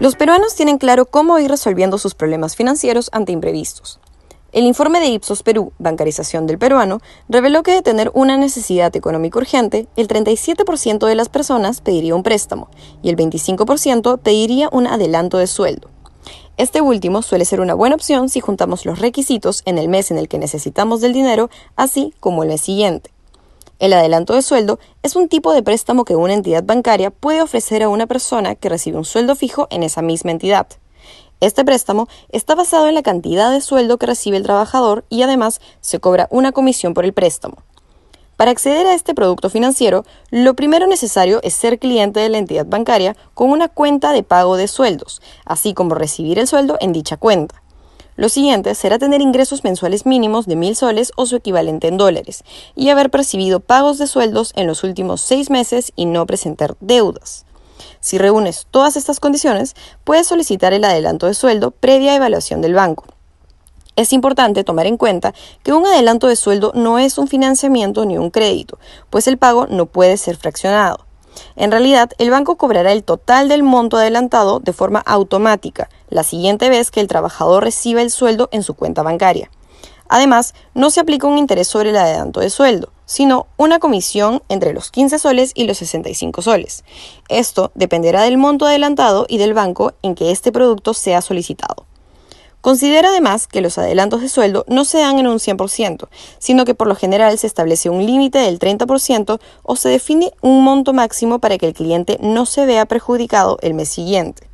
Los peruanos tienen claro cómo ir resolviendo sus problemas financieros ante imprevistos. El informe de Ipsos Perú, Bancarización del Peruano, reveló que de tener una necesidad económica urgente, el 37% de las personas pediría un préstamo y el 25% pediría un adelanto de sueldo. Este último suele ser una buena opción si juntamos los requisitos en el mes en el que necesitamos del dinero, así como el mes siguiente. El adelanto de sueldo es un tipo de préstamo que una entidad bancaria puede ofrecer a una persona que recibe un sueldo fijo en esa misma entidad. Este préstamo está basado en la cantidad de sueldo que recibe el trabajador y además se cobra una comisión por el préstamo. Para acceder a este producto financiero, lo primero necesario es ser cliente de la entidad bancaria con una cuenta de pago de sueldos, así como recibir el sueldo en dicha cuenta. Lo siguiente será tener ingresos mensuales mínimos de mil soles o su equivalente en dólares, y haber percibido pagos de sueldos en los últimos seis meses y no presentar deudas. Si reúnes todas estas condiciones, puedes solicitar el adelanto de sueldo previa evaluación del banco. Es importante tomar en cuenta que un adelanto de sueldo no es un financiamiento ni un crédito, pues el pago no puede ser fraccionado. En realidad, el banco cobrará el total del monto adelantado de forma automática la siguiente vez que el trabajador reciba el sueldo en su cuenta bancaria. Además, no se aplica un interés sobre el adelanto de sueldo, sino una comisión entre los 15 soles y los 65 soles. Esto dependerá del monto adelantado y del banco en que este producto sea solicitado. Considera además que los adelantos de sueldo no se dan en un 100%, sino que por lo general se establece un límite del 30% o se define un monto máximo para que el cliente no se vea perjudicado el mes siguiente.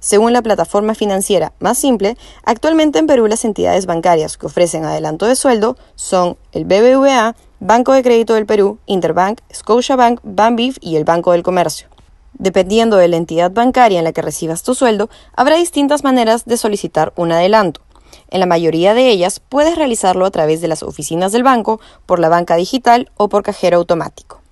Según la plataforma financiera más simple, actualmente en Perú las entidades bancarias que ofrecen adelanto de sueldo son el BBVA, Banco de Crédito del Perú, Interbank, Scotiabank, Banbif y el Banco del Comercio. Dependiendo de la entidad bancaria en la que recibas tu sueldo, habrá distintas maneras de solicitar un adelanto. En la mayoría de ellas puedes realizarlo a través de las oficinas del banco, por la banca digital o por cajero automático.